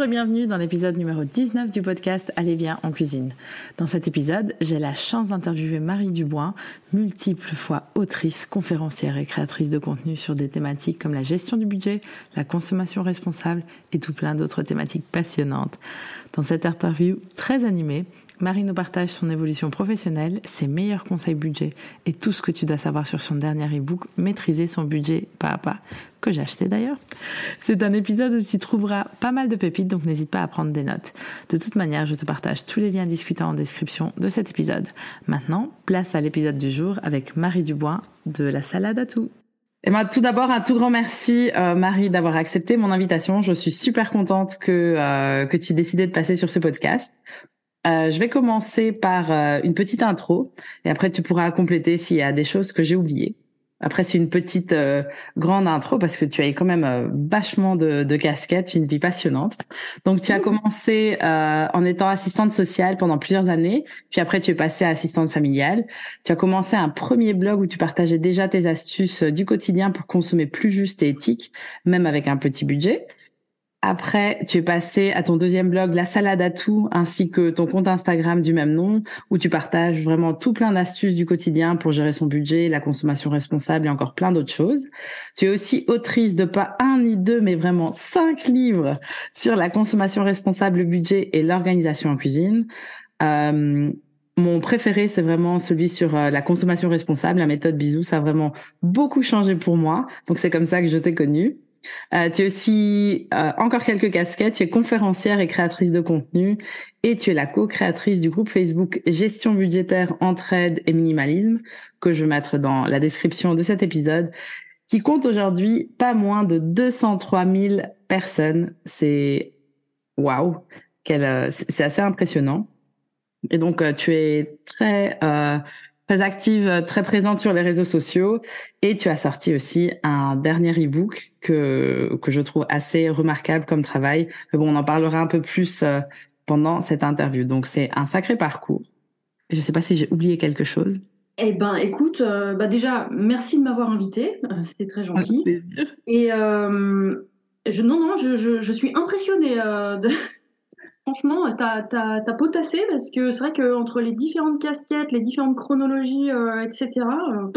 Bonjour et bienvenue dans l'épisode numéro 19 du podcast Allez bien en cuisine. Dans cet épisode, j'ai la chance d'interviewer Marie Dubois, multiples fois autrice, conférencière et créatrice de contenu sur des thématiques comme la gestion du budget, la consommation responsable et tout plein d'autres thématiques passionnantes. Dans cette interview très animée, Marie nous partage son évolution professionnelle, ses meilleurs conseils budget et tout ce que tu dois savoir sur son dernier e-book Maîtriser son budget pas à pas, que j'ai acheté d'ailleurs. C'est un épisode où tu trouveras pas mal de pépites, donc n'hésite pas à prendre des notes. De toute manière, je te partage tous les liens discutants en description de cet épisode. Maintenant, place à l'épisode du jour avec Marie Dubois de la salade à tout. Eh ben, tout d'abord, un tout grand merci, euh, Marie, d'avoir accepté mon invitation. Je suis super contente que, euh, que tu aies décidé de passer sur ce podcast. Euh, je vais commencer par euh, une petite intro et après tu pourras compléter s'il y a des choses que j'ai oubliées. Après c'est une petite euh, grande intro parce que tu as eu quand même vachement de, de, casquettes, une vie passionnante. Donc tu as commencé en étant assistante sociale pendant plusieurs années, puis après tu es passée à assistante familiale. Tu as commencé un premier blog où tu partageais déjà tes astuces du quotidien pour consommer plus juste et éthique, même avec un petit budget. Après, tu es passé à ton deuxième blog, La Salade à tout, ainsi que ton compte Instagram du même nom, où tu partages vraiment tout plein d'astuces du quotidien pour gérer son budget, la consommation responsable et encore plein d'autres choses. Tu es aussi autrice de pas un ni deux, mais vraiment cinq livres sur la consommation responsable, le budget et l'organisation en cuisine. Euh, mon préféré, c'est vraiment celui sur euh, la consommation responsable, la méthode bisou. Ça a vraiment beaucoup changé pour moi. Donc c'est comme ça que je t'ai connue. Euh, tu es aussi euh, encore quelques casquettes. Tu es conférencière et créatrice de contenu et tu es la co-créatrice du groupe Facebook Gestion budgétaire, entraide et minimalisme que je vais mettre dans la description de cet épisode qui compte aujourd'hui pas moins de 203 000 personnes. C'est waouh, euh, c'est assez impressionnant. Et donc tu es très très active, euh, très présente sur les réseaux sociaux. Et tu as sorti aussi un dernier e-book que, que je trouve assez remarquable comme travail. Mais bon, on en parlera un peu plus euh, pendant cette interview. Donc, c'est un sacré parcours. Je ne sais pas si j'ai oublié quelque chose. Eh ben, écoute, euh, bah déjà, merci de m'avoir invité. C'était très gentil. Et je, non, non, je, je, je suis impressionnée de, franchement, t'as as, potassé parce que c'est vrai qu'entre les différentes casquettes, les différentes chronologies, euh, etc., euh,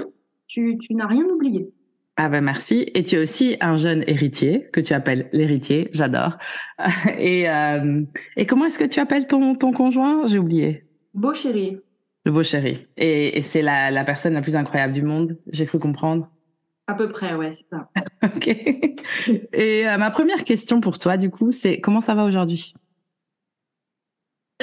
tu, n'as rien oublié. Ah ben merci. Et tu es aussi un jeune héritier que tu appelles l'héritier, j'adore. Et, euh, et comment est-ce que tu appelles ton, ton conjoint? J'ai oublié. Beau chéri. Le beau chéri. Et, c'est la, la personne la plus incroyable du monde, j'ai cru comprendre. À peu près, ouais, c'est ça. ok. Et ma première question pour toi, du coup, c'est comment ça va aujourd'hui?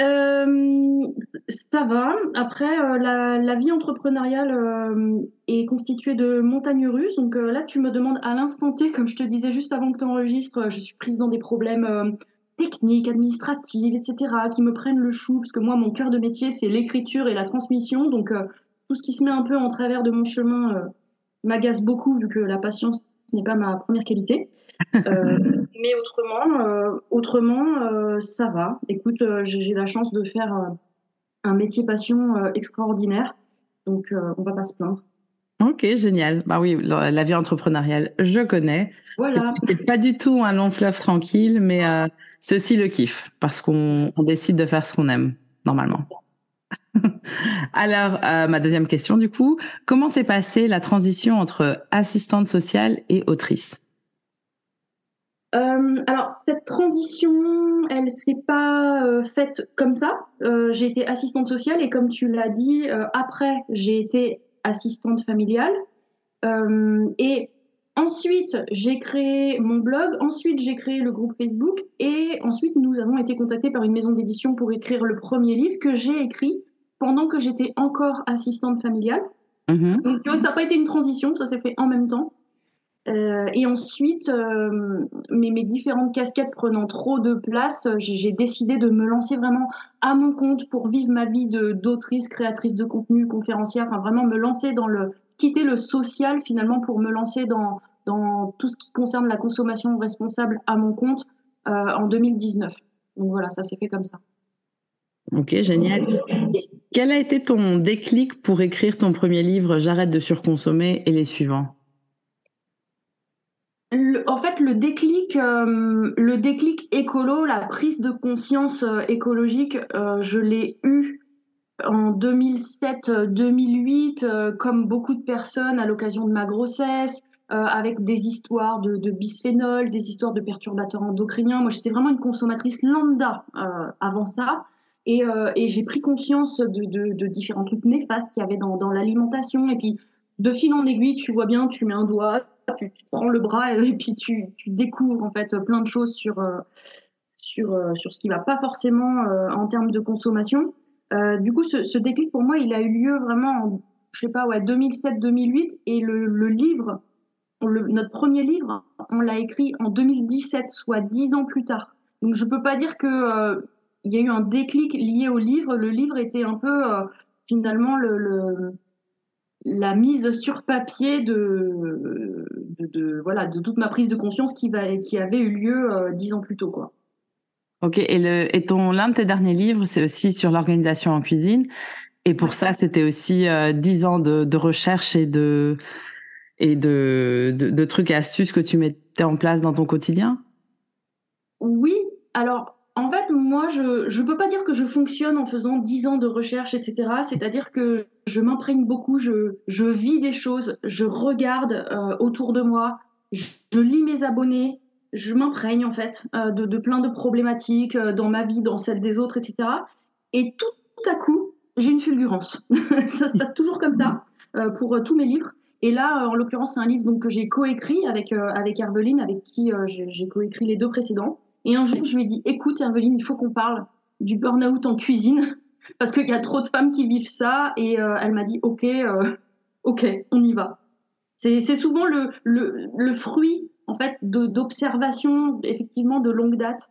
Euh, ça va. Après, euh, la, vie entrepreneuriale euh, est constituée de montagnes russes. Donc là, tu me demandes à l'instant T, comme je te disais juste avant que tu enregistres, je suis prise dans des problèmes techniques, administratifs, etc., qui me prennent le chou, parce que moi, mon cœur de métier, c'est l'écriture et la transmission. Donc tout ce qui se met un peu en travers de mon chemin m'agace beaucoup, vu que la patience n'est pas ma première qualité. Euh, mais autrement, euh, autrement euh, ça va. Écoute, j'ai la chance de faire un métier passion extraordinaire, donc on va pas se plaindre. Ok, génial. Bah oui, la, vie entrepreneuriale, je connais. Voilà. C'est pas du tout un long fleuve tranquille, mais c'est aussi le kiff parce qu'on décide de faire ce qu'on aime normalement. Alors, ma deuxième question du coup, comment s'est passée la transition entre assistante sociale et autrice? Alors cette transition, elle s'est pas faite comme ça. j'ai été assistante sociale et comme tu l'as dit, après j'ai été assistante familiale. et Ensuite, j'ai créé mon blog, ensuite j'ai créé le groupe Facebook et ensuite nous avons été contactés par une maison d'édition pour écrire le premier livre que j'ai écrit pendant que j'étais encore assistante familiale. Mm-hmm. Donc tu vois, ça n'a pas été une transition, ça s'est fait en même temps. Euh, et ensuite, euh, mes, différentes casquettes prenant trop de place, j'ai décidé de me lancer vraiment à mon compte pour vivre ma vie d'autrice, créatrice de contenu, conférencière, enfin vraiment me lancer dans le quitter le social finalement pour me lancer dans dans tout ce qui concerne la consommation responsable à mon compte euh, en 2019. Donc voilà, ça s'est fait comme ça. Ok, génial. Quel a été ton déclic pour écrire ton premier livre J'arrête de surconsommer et les suivants? En fait, le déclic, euh, le déclic écolo, la prise de conscience euh, écologique, je l'ai eu en 2007-2008, comme beaucoup de personnes à l'occasion de ma grossesse, euh, avec des histoires de, de, bisphénol, des histoires de perturbateurs endocriniens. Moi, j'étais vraiment une consommatrice lambda euh, avant ça. Et, euh, j'ai pris conscience de, différents trucs néfastes qu'il y avait dans l'alimentation. Et puis, de fil en aiguille, tu vois bien, tu mets un doigt, tu, prends le bras et puis tu, découvres en fait plein de choses sur, sur, sur ce qui va pas forcément en termes de consommation. du coup, ce, déclic pour moi, il a eu lieu vraiment en, je sais pas, ouais, 2007-2008. Et le, le livre notre premier livre, on l'a écrit en 2017, soit dix ans plus tard. Donc je peux pas dire que euh, il y a eu un déclic lié au livre. Le livre était un peu euh, finalement le, la mise sur papier de, de, voilà de toute ma prise de conscience qui, va, qui avait eu lieu euh, dix ans plus tôt quoi. Ok, et, le, et ton l'un de tes derniers livres, c'est aussi sur l'organisation en cuisine. Et pour ça, c'était aussi dix ans de, de recherche et de et de, de, trucs et astuces que tu mettais en place dans ton quotidien? Oui, alors en fait, moi, je ne peux pas dire que je fonctionne en faisant 10 ans de recherche, etc. C'est-à-dire que je m'imprègne beaucoup, je, vis des choses, je regarde euh, autour de moi, je, lis mes abonnés, je m'imprègne en fait euh, de, plein de problématiques euh, dans ma vie, dans celle des autres, etc. Et tout, à coup, j'ai une fulgurance. ça se passe toujours comme ça pour tous mes livres. Et là, en l'occurrence, c'est un livre donc, que j'ai coécrit avec, avec avec qui j'ai coécrit les deux précédents. Et un jour, je lui ai dit Écoute, Herveline, il faut qu'on parle du burn-out en cuisine, parce qu'il y a trop de femmes qui vivent ça. Et euh, elle m'a dit Ok, ok, on y va. C'est souvent le, fruit en fait d'observations effectivement de longue date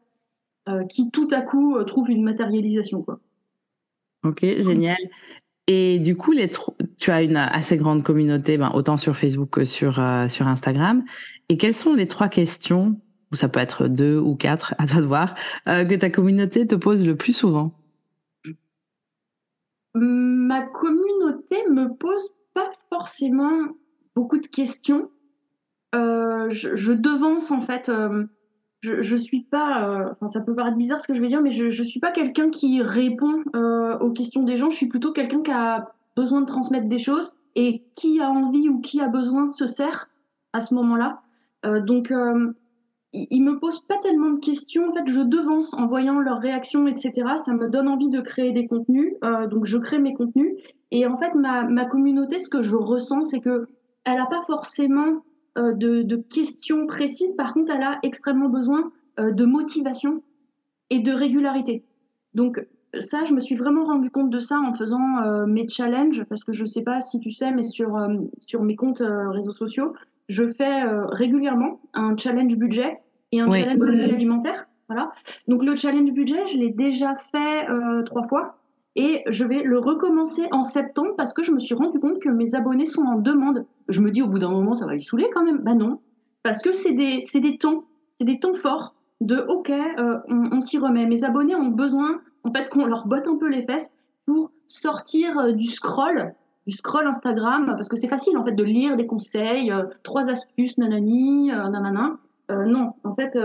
qui tout à coup trouve une matérialisation. Quoi. Ok, génial. Et du coup, tu as une assez grande communauté, ben, autant sur Facebook que euh, sur Instagram. Et quelles sont les trois questions, ou ça peut être deux ou quatre, à toi de voir, euh, que ta communauté te pose le plus souvent Ma communauté me pose pas forcément beaucoup de questions. Euh, je, devance en fait je, je suis pas, euh, enfin ça peut paraître bizarre ce que je vais dire, mais je, je suis pas quelqu'un qui répond euh, aux questions des gens. Je suis plutôt quelqu'un qui a besoin de transmettre des choses et qui a envie ou qui a besoin se sert à ce moment-là. Euh, donc euh, ils me posent pas tellement de questions. En fait, je devance en voyant leurs réactions, etc. Ça me donne envie de créer des contenus. Euh, donc je crée mes contenus. Et en fait, ma, ma communauté, ce que je ressens, c'est que elle a pas forcément euh, de, questions précises. Par contre, elle a extrêmement besoin euh, de motivation et de régularité. Donc ça, je me suis vraiment rendu compte de ça en faisant mes challenges, parce que je ne sais pas si tu sais, mais sur, sur mes comptes réseaux sociaux, je fais régulièrement un challenge budget et un challenge budget alimentaire. Voilà. Donc le challenge budget, je l'ai déjà fait trois fois et je vais le recommencer en septembre parce que je me suis rendu compte que mes abonnés sont en demande. Je me dis au bout d'un moment, ça va les saouler quand même. Bah non, parce que c'est des, c'est des temps, c'est des temps forts de OK, euh, on, s'y remet. Mes abonnés ont besoin en fait qu'on leur botte un peu les fesses pour sortir euh, du scroll, du scroll Instagram, parce que c'est facile en fait de lire des conseils, euh, trois astuces, nanani, nanana. non, en fait,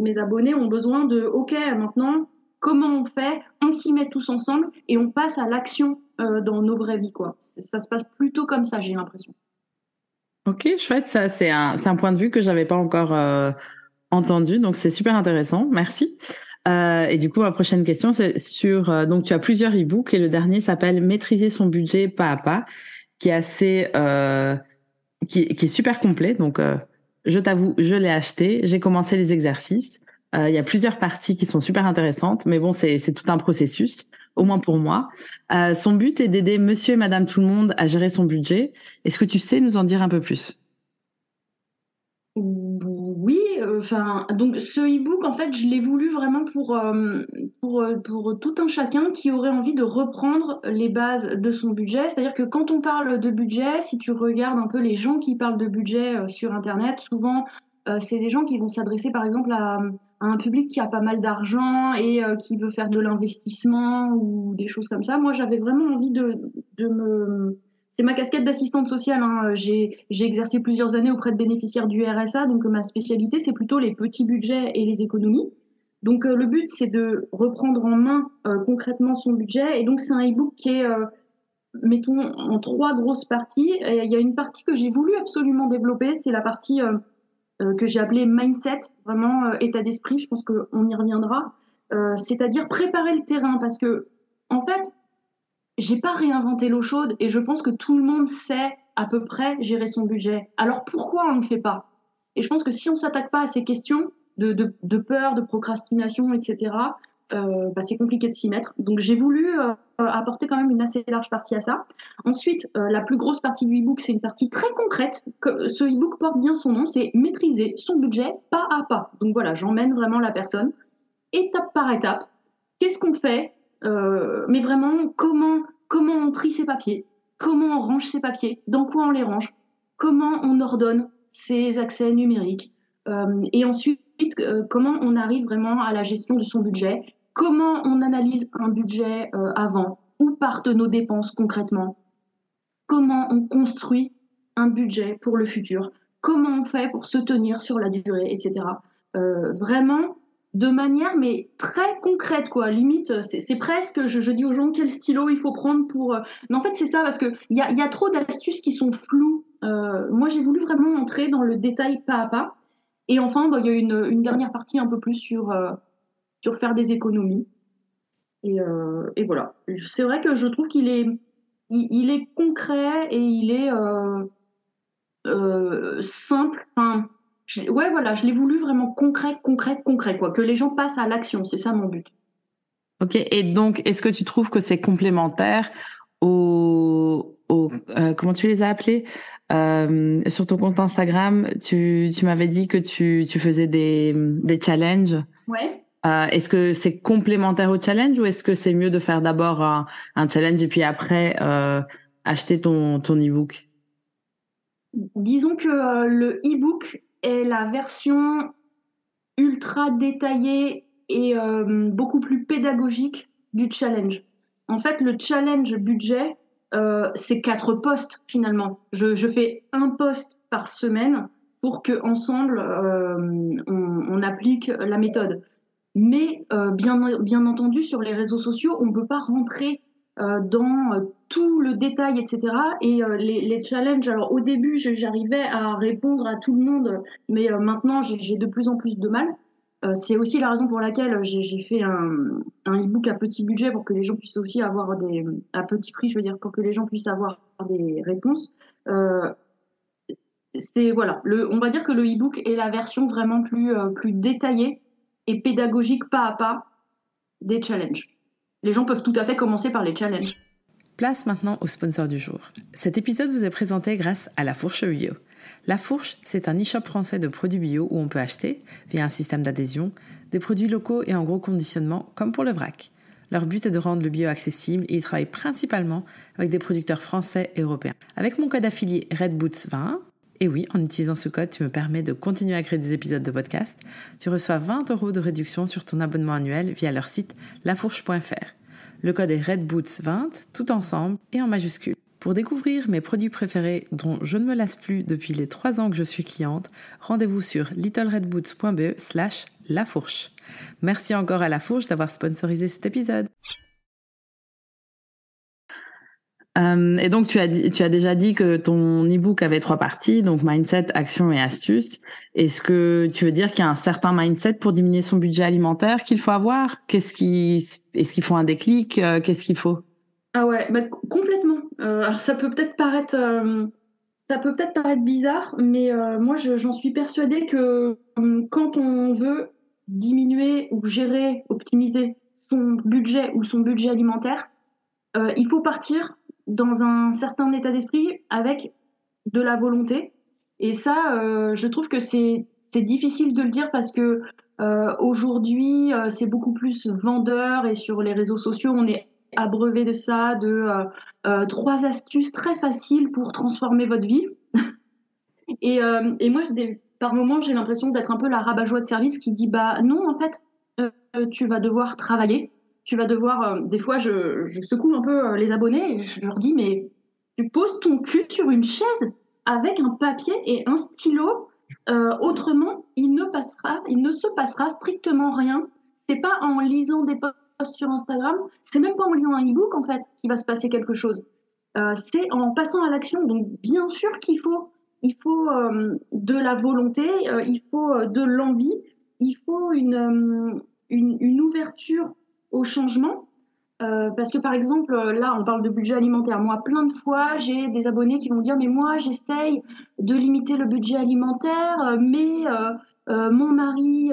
mes abonnés ont besoin de OK, maintenant comment on fait, on s'y met tous ensemble et on passe à l'action euh, dans nos vraies vies. Quoi. Ça se passe plutôt comme ça, j'ai l'impression. Ok, chouette, ça c'est un, un point de vue que j'avais pas encore euh, Entendu, donc c'est super intéressant, merci. Euh, et du coup, ma prochaine question, c'est sur, euh, donc tu as plusieurs e-books et le dernier s'appelle Maîtriser son budget pas à pas, qui est assez, euh, qui, qui, est super complet. Donc, euh, je t'avoue, je l'ai acheté, j'ai commencé les exercices. Euh, il y a plusieurs parties qui sont super intéressantes, mais bon, c'est tout un processus, au moins pour moi. son but est d'aider monsieur et madame tout le monde à gérer son budget. Est-ce que tu sais nous en dire un peu plus? Enfin, donc ce e-book, en fait, je l'ai voulu vraiment pour, euh, pour, euh, pour tout un chacun qui aurait envie de reprendre les bases de son budget. C'est-à-dire que quand on parle de budget, si tu regardes un peu les gens qui parlent de budget euh, sur Internet, souvent, c'est des gens qui vont s'adresser, par exemple, à, un public qui a pas mal d'argent et qui veut faire de l'investissement ou des choses comme ça. Moi, j'avais vraiment envie de, de me c'est ma casquette d'assistante sociale. Hein. J'ai exercé plusieurs années auprès de bénéficiaires du RSA, donc ma spécialité, c'est plutôt les petits budgets et les économies. Donc euh, le but, c'est de reprendre en main euh, concrètement son budget. Et donc c'est un e-book qui est, euh, mettons, en trois grosses parties. Il y a une partie que j'ai voulu absolument développer, c'est la partie que j'ai appelée mindset, vraiment état d'esprit. Je pense qu'on y reviendra. C'est-à-dire préparer le terrain, parce que en fait, j'ai pas réinventé l'eau chaude et je pense que tout le monde sait à peu près gérer son budget. Alors pourquoi on ne le fait pas? Et je pense que si on s'attaque pas à ces questions de, peur, de procrastination, etc., euh, bah, c'est compliqué de s'y mettre. Donc j'ai voulu euh, apporter quand même une assez large partie à ça. Ensuite, euh, la plus grosse partie du e-book, c'est une partie très concrète. Ce e-book porte bien son nom, c'est maîtriser son budget pas à pas. Donc voilà, j'emmène vraiment la personne étape par étape. Qu'est-ce qu'on fait? Euh, mais vraiment, comment, comment on trie ses papiers, comment on range ses papiers, dans quoi on les range, comment on ordonne ses accès numériques, euh, et ensuite, euh, comment on arrive vraiment à la gestion de son budget, comment on analyse un budget avant, où partent nos dépenses concrètement, comment on construit un budget pour le futur, comment on fait pour se tenir sur la durée, etc. vraiment, de manière mais très concrète quoi. Limite c'est presque je, dis aux gens quel stylo il faut prendre pour euh, mais en fait c'est ça parce que il y a, trop d'astuces qui sont floues. Euh, moi j'ai voulu vraiment entrer dans le détail pas à pas. Et enfin bah, il y a une, dernière partie un peu plus sur euh, sur faire des économies. Et, et voilà. C'est vrai que je trouve qu'il est il, est concret et il est simple ouais, voilà, je l'ai voulu vraiment concret, concret, concret, quoi. Que les gens passent à l'action, c'est ça mon but. Ok, et donc, est-ce que tu trouves que c'est complémentaire au, euh, comment tu les as appelés euh, sur ton compte Instagram Tu, tu m'avais dit que tu, tu faisais des, des challenges. Ouais. Euh, est-ce que c'est complémentaire au challenge ou est-ce que c'est mieux de faire d'abord un, un, challenge et puis après euh, acheter ton, ton e-book? Disons que euh, le e-book est la version ultra détaillée et euh, beaucoup plus pédagogique du challenge. En fait, le challenge budget, euh, c'est quatre postes finalement. Je, fais un poste par semaine pour que ensemble euh, on, applique la méthode. Mais bien, bien entendu, sur les réseaux sociaux, on ne peut pas rentrer euh, dans euh, tout le détail, etc. Et euh, les, challenges, alors au début, j'arrivais à répondre à tout le monde, mais maintenant, j'ai de plus en plus de mal. c'est aussi la raison pour laquelle j'ai fait un, e-book à petit budget pour que les gens puissent aussi avoir des à petit prix, je veux dire, pour que les gens puissent avoir des réponses. c'est voilà, on va dire que le e-book est la version vraiment plus plus détaillée et pédagogique pas à pas des challenges les gens peuvent tout à fait commencer par les challenges. Place maintenant au sponsor du jour. Cet épisode vous est présenté grâce à La Fourche Bio. La Fourche, c'est un e-shop français de produits bio où on peut acheter, via un système d'adhésion, des produits locaux et en gros conditionnement, comme pour le vrac. Leur but est de rendre le bio accessible et ils travaillent principalement avec des producteurs français et européens. Avec mon code affilié RedBoots20, et oui, en utilisant ce code, tu me permets de continuer à créer des épisodes de podcast. Tu reçois 20 euros de réduction sur ton abonnement annuel via leur site lafourche.fr. Le code est RedBoots20, tout ensemble et en majuscule. Pour découvrir mes produits préférés dont je ne me lasse plus depuis les 3 ans que je suis cliente, rendez-vous sur littleredboots.be slash lafourche. Merci encore à La Fourche d'avoir sponsorisé cet épisode. Euh, et donc, tu as, tu as déjà dit que ton e-book avait trois parties, donc mindset, action et astuces. Est-ce que tu veux dire qu'il y a un certain mindset pour diminuer son budget alimentaire qu'il faut avoir? Qu'est-ce qui, est-ce qu'il faut un déclic? Euh, Qu'est-ce qu'il faut? Ah ouais, complètement. Euh, alors ça peut peut-être paraître, ça peut peut-être paraître bizarre, mais moi j'en suis persuadée que quand on veut diminuer ou gérer, optimiser son budget ou son budget alimentaire, il faut partir dans un certain état d'esprit avec de la volonté. Et ça, euh, je trouve que c'est difficile de le dire parce que euh, aujourd'hui, euh, c'est beaucoup plus vendeur et sur les réseaux sociaux, on est abreuvé de ça, de trois astuces très faciles pour transformer votre vie. et, moi, par moments, j'ai l'impression d'être un peu la rabat-joie de service qui dit bah non, en fait, tu vas devoir travailler tu vas devoir, euh, des fois, je, secoue un peu euh, les abonnés et je leur dis, mais tu poses ton cul sur une chaise avec un papier et un stylo. Euh, autrement, il ne passera, il ne se passera strictement rien. C'est pas en lisant des posts sur Instagram, c'est même pas en lisant un e-book en fait qu'il va se passer quelque chose. c'est en passant à l'action. Donc bien sûr qu'il faut, il faut de la volonté, il faut de l'envie, il faut une, une, une ouverture au changement. Euh, parce que par exemple, là, on parle de budget alimentaire. Moi, plein de fois, j'ai des abonnés qui vont dire, mais moi, j'essaye de limiter le budget alimentaire, mais euh, mon mari,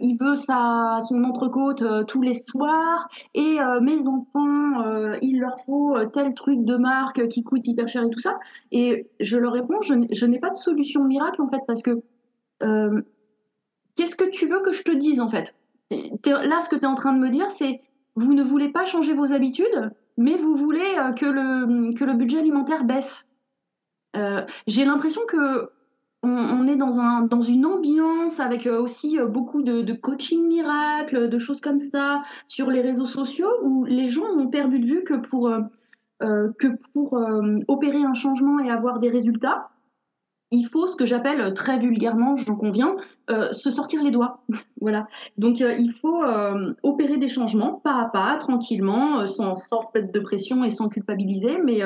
il veut sa, son entrecôte tous les soirs, et mes enfants, il leur faut tel truc de marque qui coûte hyper cher et tout ça. Et je leur réponds, je n'ai pas de solution miracle en fait, parce que qu'est-ce que tu veux que je te dise en fait? Là, ce que tu es en train de me dire, c'est vous ne voulez pas changer vos habitudes, mais vous voulez euh, que le, budget alimentaire baisse. Euh, j'ai l'impression que on, est dans, un, dans une ambiance avec euh, aussi beaucoup de, coaching miracle, de choses comme ça sur les réseaux sociaux où les gens ont perdu de vue que pour opérer un changement et avoir des résultats, il faut ce que j'appelle euh, très vulgairement, j'en conviens, euh, se sortir les doigts. voilà. Donc euh, il faut opérer des changements pas à pas, tranquillement, sans, sans de pression et sans culpabiliser. Mais,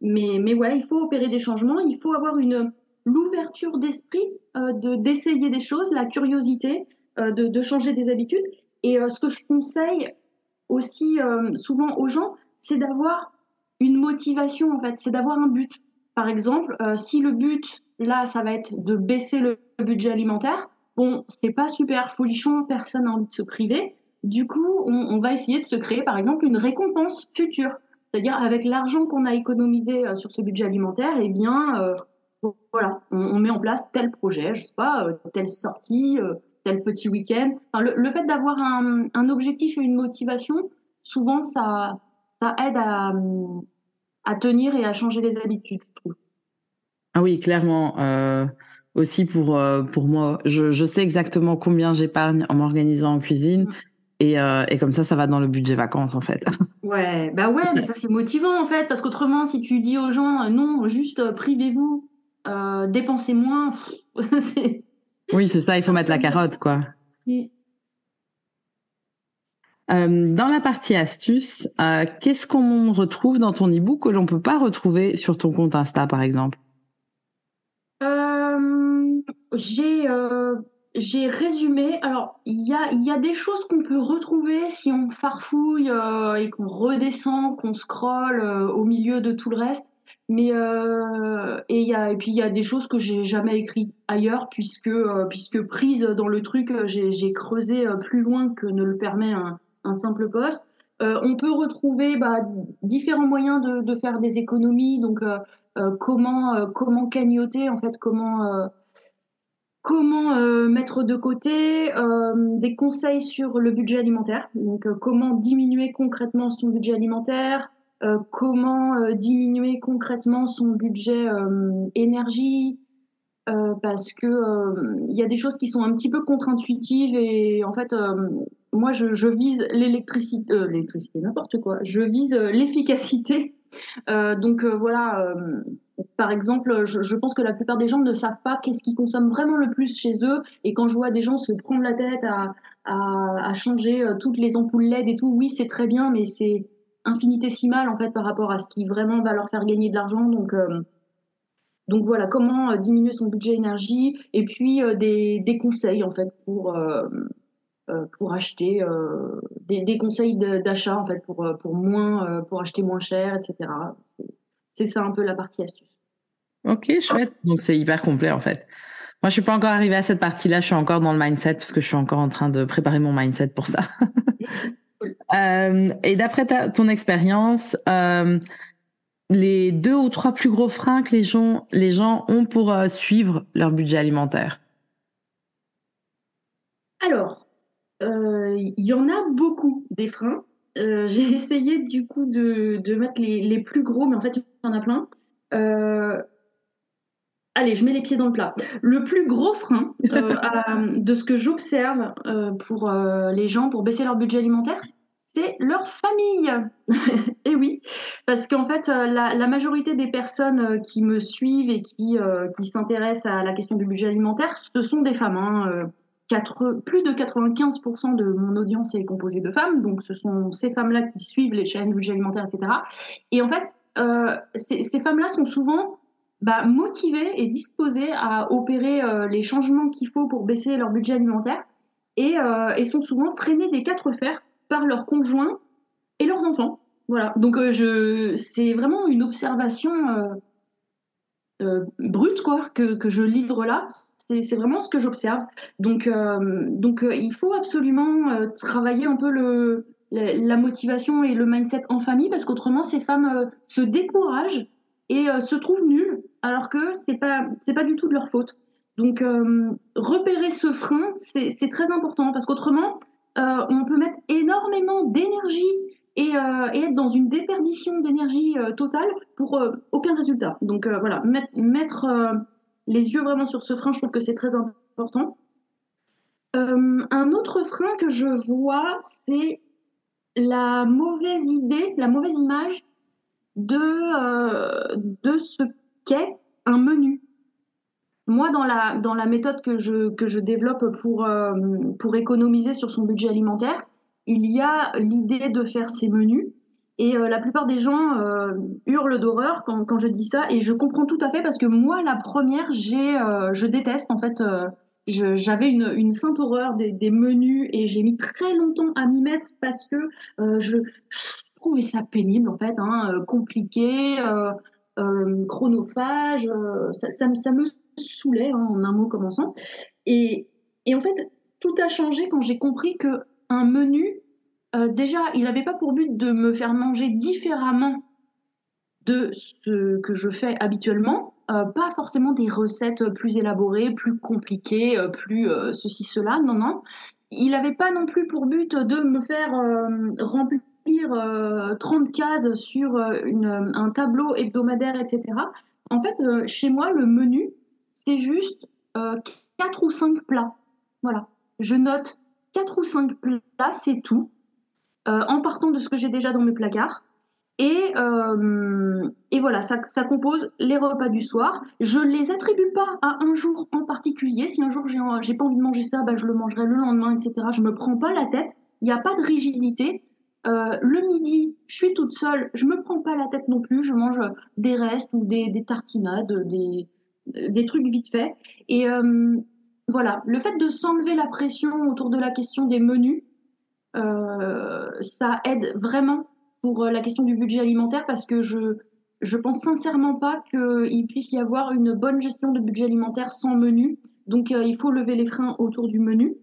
mais, mais ouais, il faut opérer des changements. Il faut avoir une l'ouverture d'esprit de d'essayer des choses, la curiosité de, de, changer des habitudes. Et ce que je conseille aussi souvent aux gens, c'est d'avoir une motivation en fait, c'est d'avoir un but. Par exemple, si le but là, ça va être de baisser le budget alimentaire. Bon, c'est pas super folichon, personne n'a envie de se priver. Du coup, on, va essayer de se créer, par exemple, une récompense future. C'est-à-dire, avec l'argent qu'on a économisé euh, sur ce budget alimentaire, eh bien, euh, voilà, on, met en place tel projet, je sais pas, euh, telle sortie, tel petit week-end. le, fait d'avoir un, objectif et une motivation, souvent, ça, ça aide à, à tenir et à changer les habitudes, je trouve. Ah oui, clairement. Euh, aussi pour, euh, pour moi, je, je sais exactement combien j'épargne en m'organisant en cuisine. Mm. Et, euh, et, comme ça, ça va dans le budget vacances, en fait. Ouais, bah ouais, mais ça, c'est motivant, en fait. Parce qu'autrement, si tu dis aux gens, non, juste privez-vous, dépensez moins, Oui, c'est ça, il faut mettre la carotte, quoi. dans la partie astuces, qu'est-ce qu'on retrouve dans ton e-book que l'on peut pas retrouver sur ton compte Insta, par exemple? J'ai euh, j'ai résumé. Alors, il y a, y a des choses qu'on peut retrouver si on farfouille euh, et qu'on redescend, qu'on scrolle euh, au milieu de tout le reste. Mais et, y a, et puis il y a des choses que j'ai jamais écrites ailleurs puisque puisque prise dans le truc, j'ai creusé plus loin que ne le permet un, un simple poste. On peut retrouver bah, différents moyens de, faire des économies. Donc comment comment cagnoter en fait comment comment euh, mettre de côté euh, des conseils sur le budget alimentaire, donc euh, comment diminuer concrètement son budget alimentaire, comment diminuer concrètement son budget énergie, parce que il y a des choses qui sont un petit peu contre-intuitives et en fait moi je, vise l'électricité, l'électricité n'importe quoi, je vise l'efficacité, donc voilà par exemple, je, pense que la plupart des gens ne savent pas qu'est-ce qu'ils consomment vraiment le plus chez eux. Et quand je vois des gens se prendre la tête à, changer euh, toutes les ampoules LED et tout, oui, c'est très bien, mais c'est infinitésimale en fait par rapport à ce qui vraiment va leur faire gagner de l'argent. Donc donc voilà, comment diminuer son budget énergie et puis des, des, conseils en fait pour pour acheter des, des, conseils d'achat en fait pour pour moins pour acheter moins cher, etc. C'est ça un peu la partie astuce. Ok, chouette. Donc c'est hyper complet en fait. Moi, je suis pas encore arrivée à cette partie-là. Je suis encore dans le mindset parce que je suis encore en train de préparer mon mindset pour ça. euh, et d'après ton expérience, euh, les deux ou trois plus gros freins que les gens, les gens ont pour euh, suivre leur budget alimentaire Alors, euh, il y en a beaucoup des freins. Euh, j'ai essayé du coup de, de mettre les, les, plus gros, mais en fait, il y en a plein. Euh, allez, je mets les pieds dans le plat. Le plus gros frein euh, de ce que j'observe euh, pour euh, les gens pour baisser leur budget alimentaire, c'est leur famille. et oui, parce qu'en fait, la, majorité des personnes qui me suivent et qui, qui s'intéressent à la question du budget alimentaire, ce sont des femmes. Hein. plus de 95% de mon audience est composée de femmes, donc ce sont ces femmes-là qui suivent les chaînes budget alimentaire, etc. Et en fait, ces, femmes-là sont souvent bah, motivés et disposés à opérer euh, les changements qu'il faut pour baisser leur budget alimentaire et, euh, sont souvent freinés des quatre fers par leurs conjoints et leurs enfants. Voilà. Donc euh, je, c'est vraiment une observation brute quoi que, je livre là. C'est, vraiment ce que j'observe. Donc, donc il faut absolument travailler un peu le, la motivation et le mindset en famille parce qu'autrement ces femmes se découragent et se trouvent nulles alors que c'est pas c'est pas du tout de leur faute. Donc euh, repérer ce frein, c'est très important parce qu'autrement, euh, on peut mettre énormément d'énergie et, euh, être dans une déperdition d'énergie totale pour aucun résultat. Donc voilà, mettre, les yeux vraiment sur ce frein, je trouve que c'est très important. un autre frein que je vois, c'est la mauvaise idée, la mauvaise image de, ce un menu. Moi, dans la, dans la méthode que je, que je développe pour, euh, pour économiser sur son budget alimentaire, il y a l'idée de faire ces menus. Et euh, la plupart des gens euh, hurlent d'horreur quand, quand, je dis ça. Et je comprends tout à fait parce que moi, la première, j'ai, je déteste. En fait, j'avais une, une, sainte horreur des, des menus et j'ai mis très longtemps à m'y mettre parce que je, trouvais ça pénible, en fait, hein, compliqué. Chronophage, euh, ça, ça, me saoulait hein, en un mot commençant. Et, et, en fait, tout a changé quand j'ai compris que un menu, euh, déjà, il n'avait pas pour but de me faire manger différemment de ce que je fais habituellement, pas forcément des recettes plus élaborées, plus compliquées, plus ceci, cela, non, non. Il n'avait pas non plus pour but de me faire remplir 30 euh, cases sur euh, un tableau hebdomadaire, etc. En fait, euh, chez moi, le menu, c'est juste 4 ou 5 plats. Voilà. Je note 4 ou 5 plats, c'est tout. en partant de ce que j'ai déjà dans mes placards. Et, et voilà, ça, compose les repas du soir. Je les attribue pas à un jour en particulier. Si un jour j'ai pas envie de manger ça, bah, je le mangerai le lendemain, etc. Je me prends pas la tête. Il n'y a pas de rigidité. Euh, le midi, je suis toute seule, je me prends pas la tête non plus, je mange des restes ou des, tartinades, des, des, trucs vite fait. Et euh, voilà, le fait de s'enlever la pression autour de la question des menus, euh, ça aide vraiment pour la question du budget alimentaire parce que je je pense sincèrement pas qu'il puisse y avoir une bonne gestion de budget alimentaire sans menu. Donc il faut lever les freins autour du menu.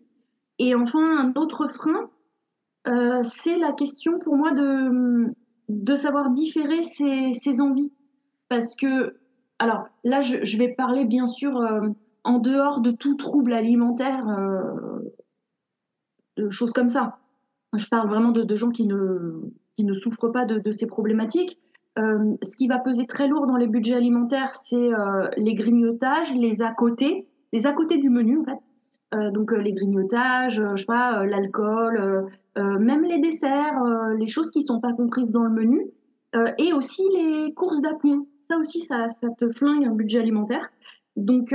Et enfin, un autre frein, euh, c'est la question pour moi de, de savoir différer ses, envies. Parce que, alors là, je, vais parler bien sûr euh, en dehors de tout trouble alimentaire, euh, de choses comme ça. Je parle vraiment de, gens qui ne, qui ne souffrent pas de, ces problématiques. ce qui va peser très lourd dans les budgets alimentaires, c'est les grignotages, les à côté, les à côté du menu en fait. donc les grignotages, je sais pas, l'alcool, euh, même les desserts, euh, les choses qui sont pas comprises dans le menu, euh, et aussi les courses d'appoint. Ça aussi, ça, te flingue un budget alimentaire. Donc,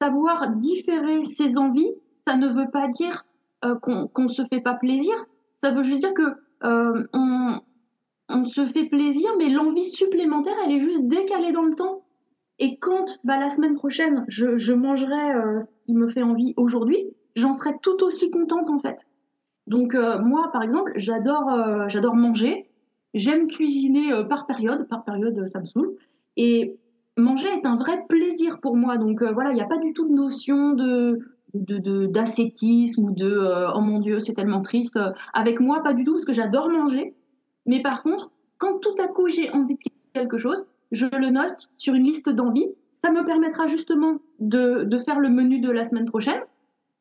savoir différer ses envies, ça ne veut pas dire qu'on ne se fait pas plaisir. Ça veut juste dire que on, on se fait plaisir, mais l'envie supplémentaire, elle est juste décalée dans le temps. Et quand bah, la semaine prochaine, je, je mangerai euh, ce qui me fait envie aujourd'hui, j'en serai tout aussi contente en fait. Donc euh, moi, par exemple, j'adore euh, j'adore manger. J'aime cuisiner par période. Par période, ça me saoule. Et manger est un vrai plaisir pour moi. Donc voilà, il n'y a pas du tout de notion de d'ascétisme ou de oh mon dieu c'est tellement triste avec moi pas du tout parce que j'adore manger mais par contre quand tout à coup j'ai envie de quelque chose je le note sur une liste d'envie. Ça me permettra justement de, de, faire le menu de la semaine prochaine.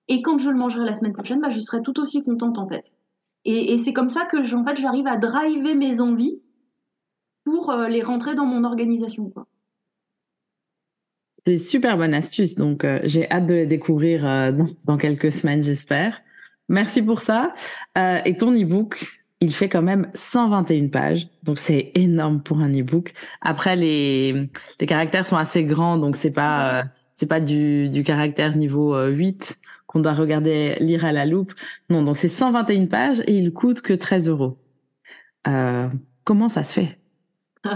Et quand je le mangerai la semaine prochaine, bah, je serai tout aussi contente en fait. Et, c'est comme ça que en fait, j'arrive à driver mes envies pour euh, les rentrer dans mon organisation. C'est super bonne astuce. Donc, euh, j'ai hâte de les découvrir euh, dans, quelques semaines, j'espère. Merci pour ça. et ton e-book, il fait quand même 121 pages, donc c'est énorme pour un e-book. Après, les, les caractères sont assez grands, donc c'est pas c'est pas du, du caractère niveau 8 euh, qu'on doit regarder lire à la loupe. Non, donc c'est 121 pages et il coûte que 13 euros. Euh, comment ça se fait?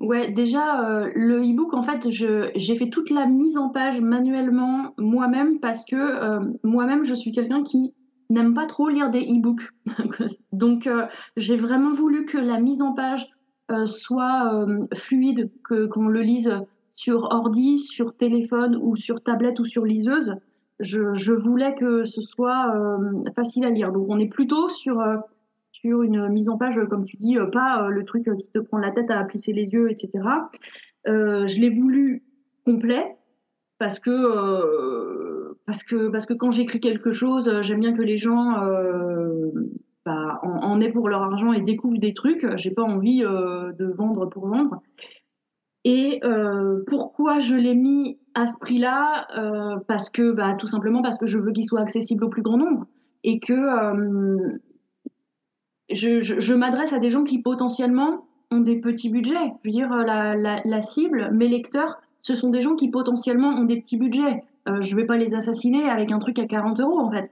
Ouais, déjà le e-book en fait, j'ai fait toute la mise en page manuellement moi-même parce que moi-même je suis quelqu'un qui n'aime pas trop lire des e-books. Donc, euh, j'ai vraiment voulu que la mise en page euh, soit euh, fluide, qu'on le lise sur ordi, sur téléphone ou sur tablette ou sur liseuse. Je, je voulais que ce soit facile à lire. Donc, on est plutôt sur sur une mise en page, comme tu dis, pas le truc qui te prend la tête à plisser les yeux, etc. je l'ai voulu complet parce que parce que parce que quand j'écris quelque chose, euh, j'aime bien que les gens euh, bah, en, aient pour leur argent et découvrent des trucs. J'ai pas envie euh, de vendre pour vendre. Et euh, pourquoi je l'ai mis à ce prix-là euh, Parce que bah, tout simplement parce que je veux qu'il soit accessible au plus grand nombre et que euh, je, m'adresse à des gens qui potentiellement ont des petits budgets. Je veux dire, la, cible, mes lecteurs, ce sont des gens qui potentiellement ont des petits budgets. Je vais pas les assassiner avec un truc à 40 euros en fait.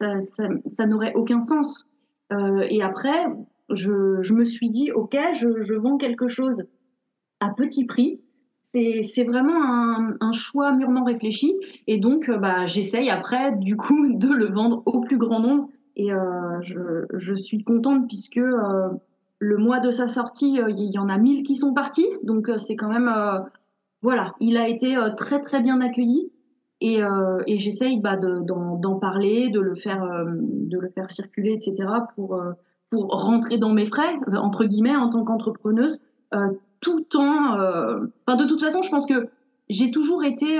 Ça, n'aurait aucun sens. Et après, je, me suis dit, ok, je, vends quelque chose à petit prix. C'est vraiment un, choix mûrement réfléchi. Et donc, euh, bah, j'essaye après, du coup, de le vendre au plus grand nombre. Et euh, je, suis contente puisque euh, le mois de sa sortie, il y en a 1000 qui sont partis. Donc, c'est quand même voilà, il a été très très bien accueilli. Et, j'essaye bah, d'en parler, de le faire, de le faire circuler, etc. pour pour rentrer dans mes frais entre guillemets en tant qu'entrepreneuse, tout en. Enfin, de toute façon, je pense que j'ai toujours été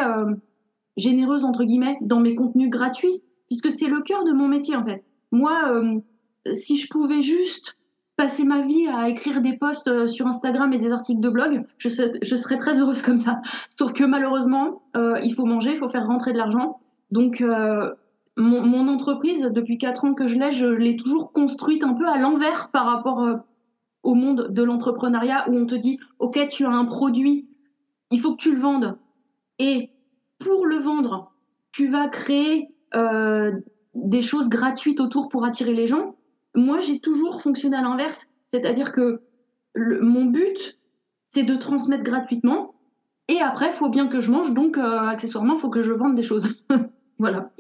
généreuse entre guillemets dans mes contenus gratuits, puisque c'est le cœur de mon métier en fait. Moi, si je pouvais juste passer ma vie à écrire des posts euh, sur Instagram et des articles de blog, je, serais très heureuse comme ça. Sauf que malheureusement, euh, il faut manger, il faut faire rentrer de l'argent. Donc, euh, mon, entreprise, depuis quatre ans que je l'ai, je l'ai toujours construite un peu à l'envers par rapport euh, au monde de l'entrepreneuriat où on te dit, OK, tu as un produit, il faut que tu le vendes. Et pour le vendre, tu vas créer euh, des choses gratuites autour pour attirer les gens moi, j'ai toujours fonctionné à l'inverse. C'est-à-dire que mon but, c'est de transmettre gratuitement. Et après, faut bien que je mange. Donc, euh, accessoirement, faut que je vende des choses. voilà.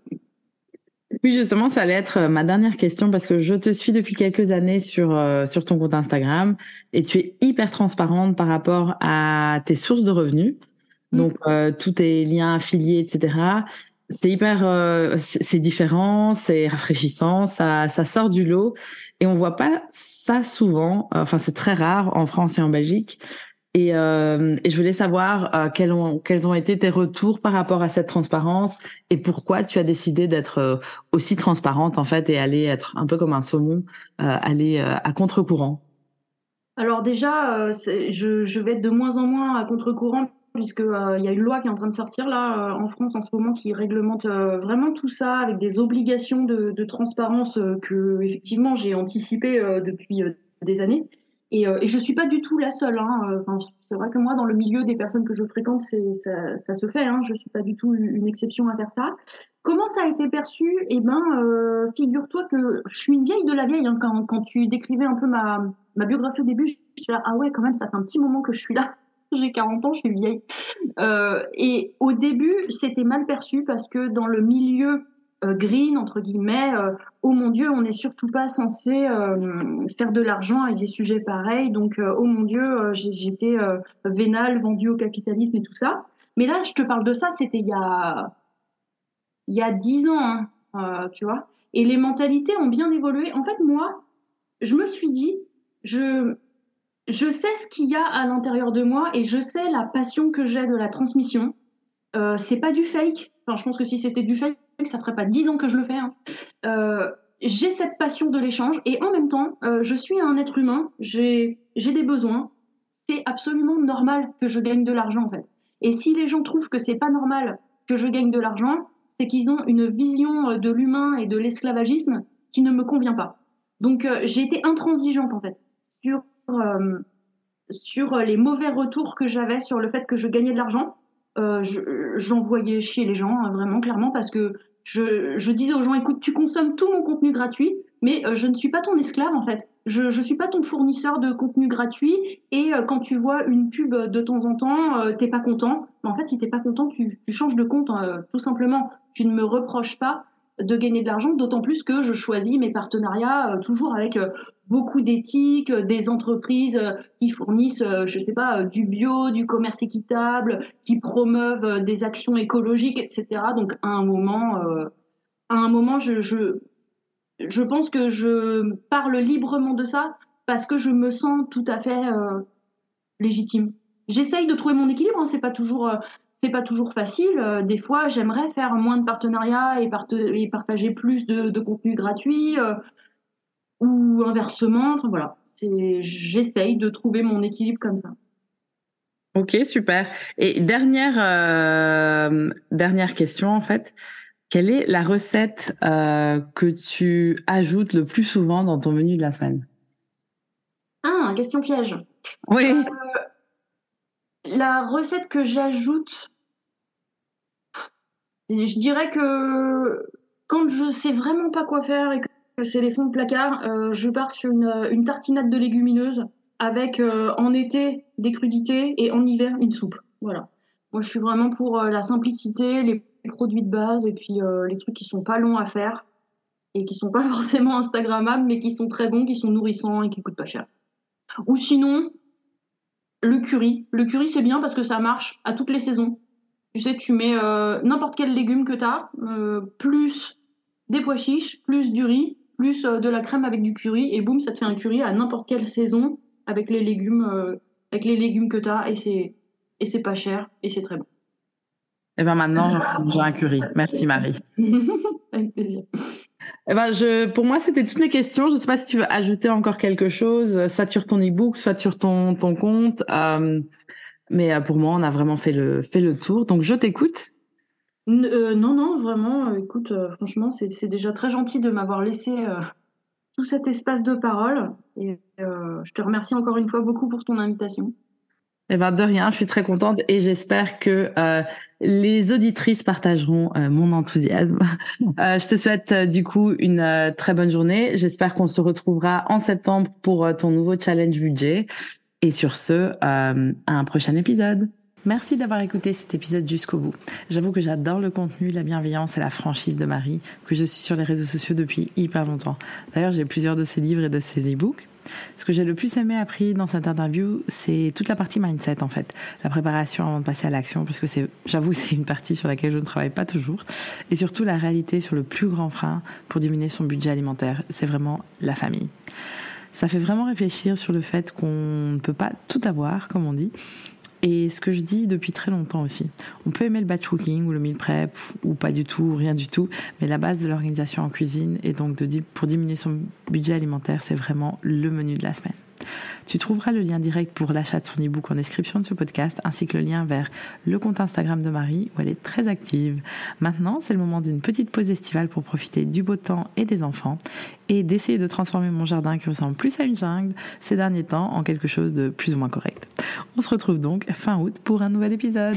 Oui, justement, ça allait être euh, ma dernière question parce que je te suis depuis quelques années sur euh, sur ton compte Instagram et tu es hyper transparente par rapport à tes sources de revenus. Mm. Donc, euh, tous tes liens affiliés, etc c'est hyper, euh, c'est différent, c'est rafraîchissant, ça, ça sort du lot et on voit pas ça souvent. Enfin, c'est très rare en France et en Belgique. Et, euh, et je voulais savoir euh, quels ont été tes retours par rapport à cette transparence et pourquoi tu as décidé d'être euh, aussi transparente en fait et aller être un peu comme un saumon, euh, aller à contre-courant? Alors déjà, je, vais être de moins en moins à contre-courant puisqu'il euh, y a une loi qui est en train de sortir là en France en ce moment qui réglemente vraiment tout ça avec des obligations de, de transparence que effectivement j'ai anticipé depuis des années. Et, et je suis pas du tout la seule. Hein. Enfin, c'est vrai que moi, dans le milieu des personnes que je fréquente, ça, ça, se fait. Hein. Je suis pas du tout une exception à faire ça. Comment ça a été perçu? Eh ben, euh, figure-toi que je suis une vieille de la vieille. Hein, quand, quand tu décrivais un peu ma, ma biographie au début, je là, ah ouais, quand même, ça fait un petit moment que je suis là. J'ai 40 ans, je suis vieille. Euh, et au début, c'était mal perçu parce que dans le milieu euh, green, entre guillemets, euh, oh mon Dieu, on n'est surtout pas censé faire de l'argent avec des sujets pareils. Donc, oh mon Dieu, j'étais vénale, vendue au capitalisme et tout ça. Mais là, je te parle de ça, c'était il y a, il y a 10 ans, hein, tu vois. Et les mentalités ont bien évolué. En fait, moi, je me suis dit, je, je sais ce qu'il y a à l'intérieur de moi et je sais la passion que j'ai de la transmission. Euh, c'est pas du fake. Enfin, je pense que si c'était du fake, ça ferait pas dix ans que je le fais. Hein. Euh, j'ai cette passion de l'échange et en même temps, euh, je suis un être humain. J'ai des besoins. C'est absolument normal que je gagne de l'argent en fait. Et si les gens trouvent que c'est pas normal que je gagne de l'argent, c'est qu'ils ont une vision de l'humain et de l'esclavagisme qui ne me convient pas. Donc j'ai été intransigeante en fait euh, sur les mauvais retours que j'avais sur le fait que je gagnais de l'argent. Euh, J'envoyais chier les gens, hein, vraiment, clairement, parce que je, je, disais aux gens, écoute, tu consommes tout mon contenu gratuit, mais euh, je ne suis pas ton esclave, en fait. Je ne suis pas ton fournisseur de contenu gratuit, et euh, quand tu vois une pub de temps en temps, t'es pas content. En fait, si t'es pas content, tu, tu changes de compte, tout simplement. Tu ne me reproches pas de gagner de l'argent, d'autant plus que je choisis mes partenariats toujours avec beaucoup d'éthique, euh, des entreprises euh, qui fournissent, euh, je sais pas, du bio, du commerce équitable, qui promeuvent des actions écologiques, etc. Donc à un moment, à un moment, je, je, je pense que je parle librement de ça parce que je me sens tout à fait légitime. J'essaye de trouver mon équilibre, hein, c'est pas toujours c'est pas toujours facile. des fois, j'aimerais faire moins de partenariats et, et partager plus de, de contenu gratuit ou inversement. voilà, j'essaye de trouver mon équilibre comme ça. Ok, super. Et dernière euh, dernière question en fait, quelle est la recette euh, que tu ajoutes le plus souvent dans ton menu de la semaine? Ah, question piège. Oui. Euh, la recette que j'ajoute, je dirais que quand je sais vraiment pas quoi faire et que c'est les fonds de placard. Euh, je pars sur une, tartinade de légumineuses avec euh, en été des crudités et en hiver une soupe. Voilà. Moi, je suis vraiment pour euh, la simplicité, les produits de base et puis les trucs qui sont pas longs à faire et qui sont pas forcément instagrammables, mais qui sont très bons, qui sont nourrissants et qui coûtent pas cher. Ou sinon, le curry. Le curry, c'est bien parce que ça marche à toutes les saisons. Tu sais, tu mets n'importe quel légume que tu as, plus des pois chiches, plus du riz, plus euh, de la crème avec du curry et boum, ça te fait un curry à n'importe quelle saison avec les légumes, euh, avec les légumes que tu as et c'est et c'est pas cher et c'est très bon. Et eh ben maintenant j'ai un curry. Merci Marie. avec plaisir. Eh ben je, pour moi c'était toutes les questions. Je sais pas si tu veux ajouter encore quelque chose, soit sur ton e-book, soit sur ton ton compte. Euh, mais pour moi on a vraiment fait le fait le tour. Donc je t'écoute. Euh, non, non, vraiment, euh, écoute, euh, franchement, c'est déjà très gentil de m'avoir laissé tout cet espace de parole. Et je te remercie encore une fois beaucoup pour ton invitation. Eh ben de rien, je suis très contente et j'espère que les auditrices partageront mon enthousiasme. je te souhaite du coup une très bonne journée. J'espère qu'on se retrouvera en septembre pour ton nouveau challenge budget. Et sur ce, à un prochain épisode. Merci d'avoir écouté cet épisode jusqu'au bout. J'avoue que j'adore le contenu, la bienveillance et la franchise de Marie, que je suis sur les réseaux sociaux depuis hyper longtemps. D'ailleurs, j'ai plusieurs de ses livres et de ses e-books. Ce que j'ai le plus aimé appris dans cette interview, c'est toute la partie mindset en fait, la préparation avant de passer à l'action, parce que c'est, j'avoue, c'est une partie sur laquelle je ne travaille pas toujours, et surtout la réalité sur le plus grand frein pour diminuer son budget alimentaire, c'est vraiment la famille. Ça fait vraiment réfléchir sur le fait qu'on ne peut pas tout avoir, comme on dit, et ce que je dis depuis très longtemps aussi, on peut aimer le batch cooking ou le meal prep ou pas du tout, rien du tout, mais la base de l'organisation en cuisine et donc de, pour diminuer son budget alimentaire, c'est vraiment le menu de la semaine. Tu trouveras le lien direct pour l'achat de son e-book en description de ce podcast, ainsi que le lien vers le compte Instagram de Marie, où elle est très active. Maintenant, c'est le moment d'une petite pause estivale pour profiter du beau temps et des enfants, et d'essayer de transformer mon jardin qui ressemble plus à une jungle ces derniers temps en quelque chose de plus ou moins correct. On se retrouve donc fin août pour un nouvel épisode.